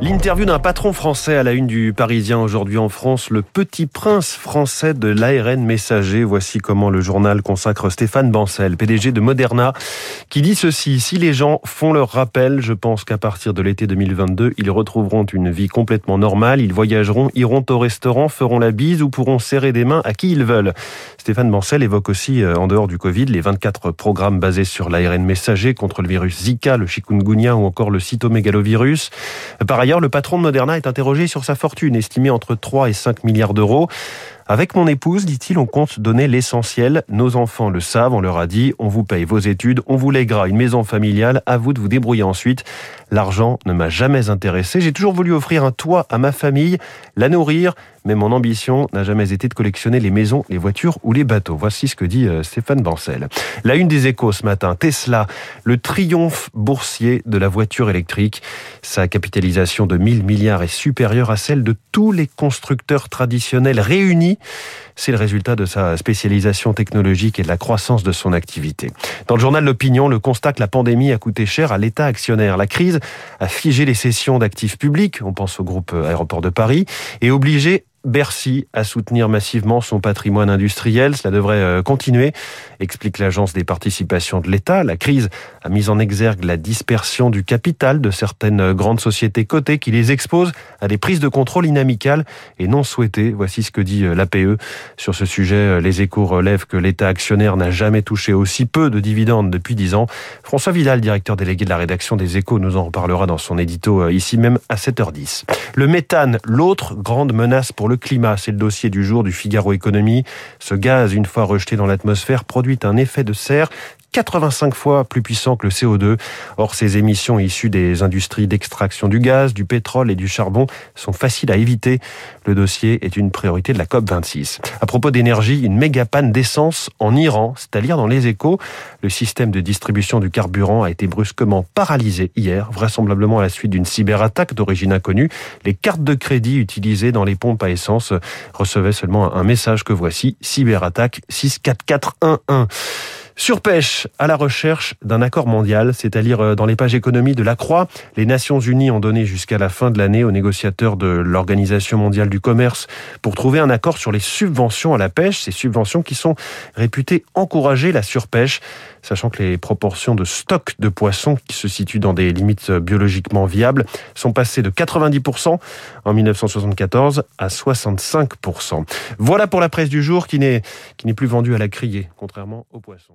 L'interview d'un patron français à la une du Parisien aujourd'hui en France, le petit prince français de l'ARN messager. Voici comment le journal consacre Stéphane Bancel, PDG de Moderna, qui dit ceci. Si les gens font leur rappel, je pense qu'à partir de l'été 2022, ils retrouveront une vie complètement normale. Ils voyageront, iront au restaurant, feront la bise ou pourront serrer des mains à qui ils veulent. Stéphane Bancel évoque aussi, euh, en dehors du Covid, les 24 programmes basés sur l'ARN messager contre le virus Zika, le chikungunya ou encore le cytomégalovirus. Par ailleurs, le patron de Moderna est interrogé sur sa fortune, estimée entre 3 et 5 milliards d'euros. Avec mon épouse, dit-il, on compte donner l'essentiel. Nos enfants le savent, on leur a dit, on vous paye vos études, on vous lèguera une maison familiale, à vous de vous débrouiller ensuite. L'argent ne m'a jamais intéressé. J'ai toujours voulu offrir un toit à ma famille, la nourrir, mais mon ambition n'a jamais été de collectionner les maisons, les voitures ou les bateaux. Voici ce que dit euh, Stéphane Bancel. La une des échos ce matin, Tesla, le triomphe boursier de la voiture électrique. Sa capitalisation de 1000 milliards est supérieure à celle de tous les constructeurs traditionnels réunis c'est le résultat de sa spécialisation technologique et de la croissance de son activité. Dans le journal L'Opinion, le constat que la pandémie a coûté cher à l'État actionnaire. La crise a figé les cessions d'actifs publics, on pense au groupe Aéroport de Paris, et obligé Bercy à soutenir massivement son patrimoine industriel. Cela devrait euh, continuer, explique l'agence des participations de l'État. La crise a mis en exergue la dispersion du capital de certaines euh, grandes sociétés cotées qui les exposent à des prises de contrôle inamicales et non souhaitées. Voici ce que dit euh, l'APE. Sur ce sujet, les échos relèvent que l'État actionnaire n'a jamais touché aussi peu de dividendes depuis dix ans. François Vidal, directeur délégué de la rédaction des échos, nous en reparlera dans son édito ici même à 7h10. Le méthane, l'autre grande menace pour le climat. C'est le dossier du jour du Figaro Économie. Ce gaz, une fois rejeté dans l'atmosphère, produit un effet de serre 85 fois plus puissant que le CO2. Or, ces émissions issues des industries d'extraction du gaz, du pétrole et du charbon sont faciles à éviter. Le dossier est une priorité de la COP26. À propos d'énergie, une méga panne d'essence en Iran, c'est à dire dans les échos. Le système de distribution du carburant a été brusquement paralysé hier, vraisemblablement à la suite d'une cyberattaque d'origine inconnue. Les cartes de crédit utilisées dans les pompes à essence recevaient seulement un message que voici, cyberattaque 64411. Surpêche à la recherche d'un accord mondial, c'est-à-dire euh, dans les pages économie de la Croix. Les Nations Unies ont donné jusqu'à la fin de l'année aux négociateurs de l'Organisation mondiale du commerce pour trouver un accord sur les subventions à la pêche, ces subventions qui sont réputées encourager la surpêche, sachant que les proportions de stock de poissons qui se situent dans des limites biologiquement viables sont passées de 90% en 1974 à 65%. Voilà pour la presse du jour qui n'est plus vendue à la criée, contrairement aux poissons.